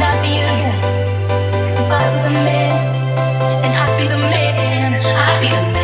Cause if I was a man, then I'd be the man, I'd be the man.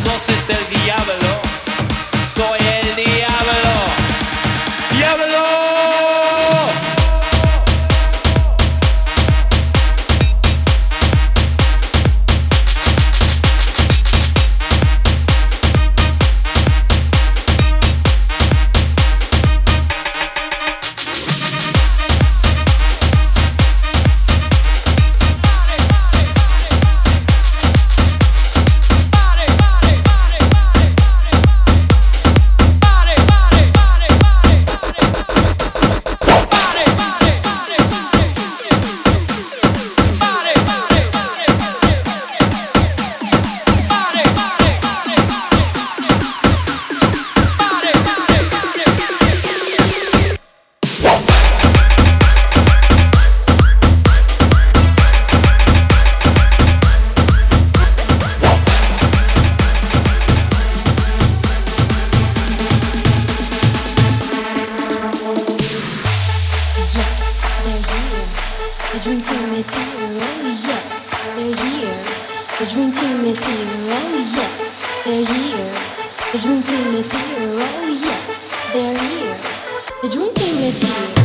todos es el diablo. Dream team is here. Oh yes, they're here. The dream team is here. Oh yes, they're here. The dream team is here. Oh yes, they're here. The dream team is here.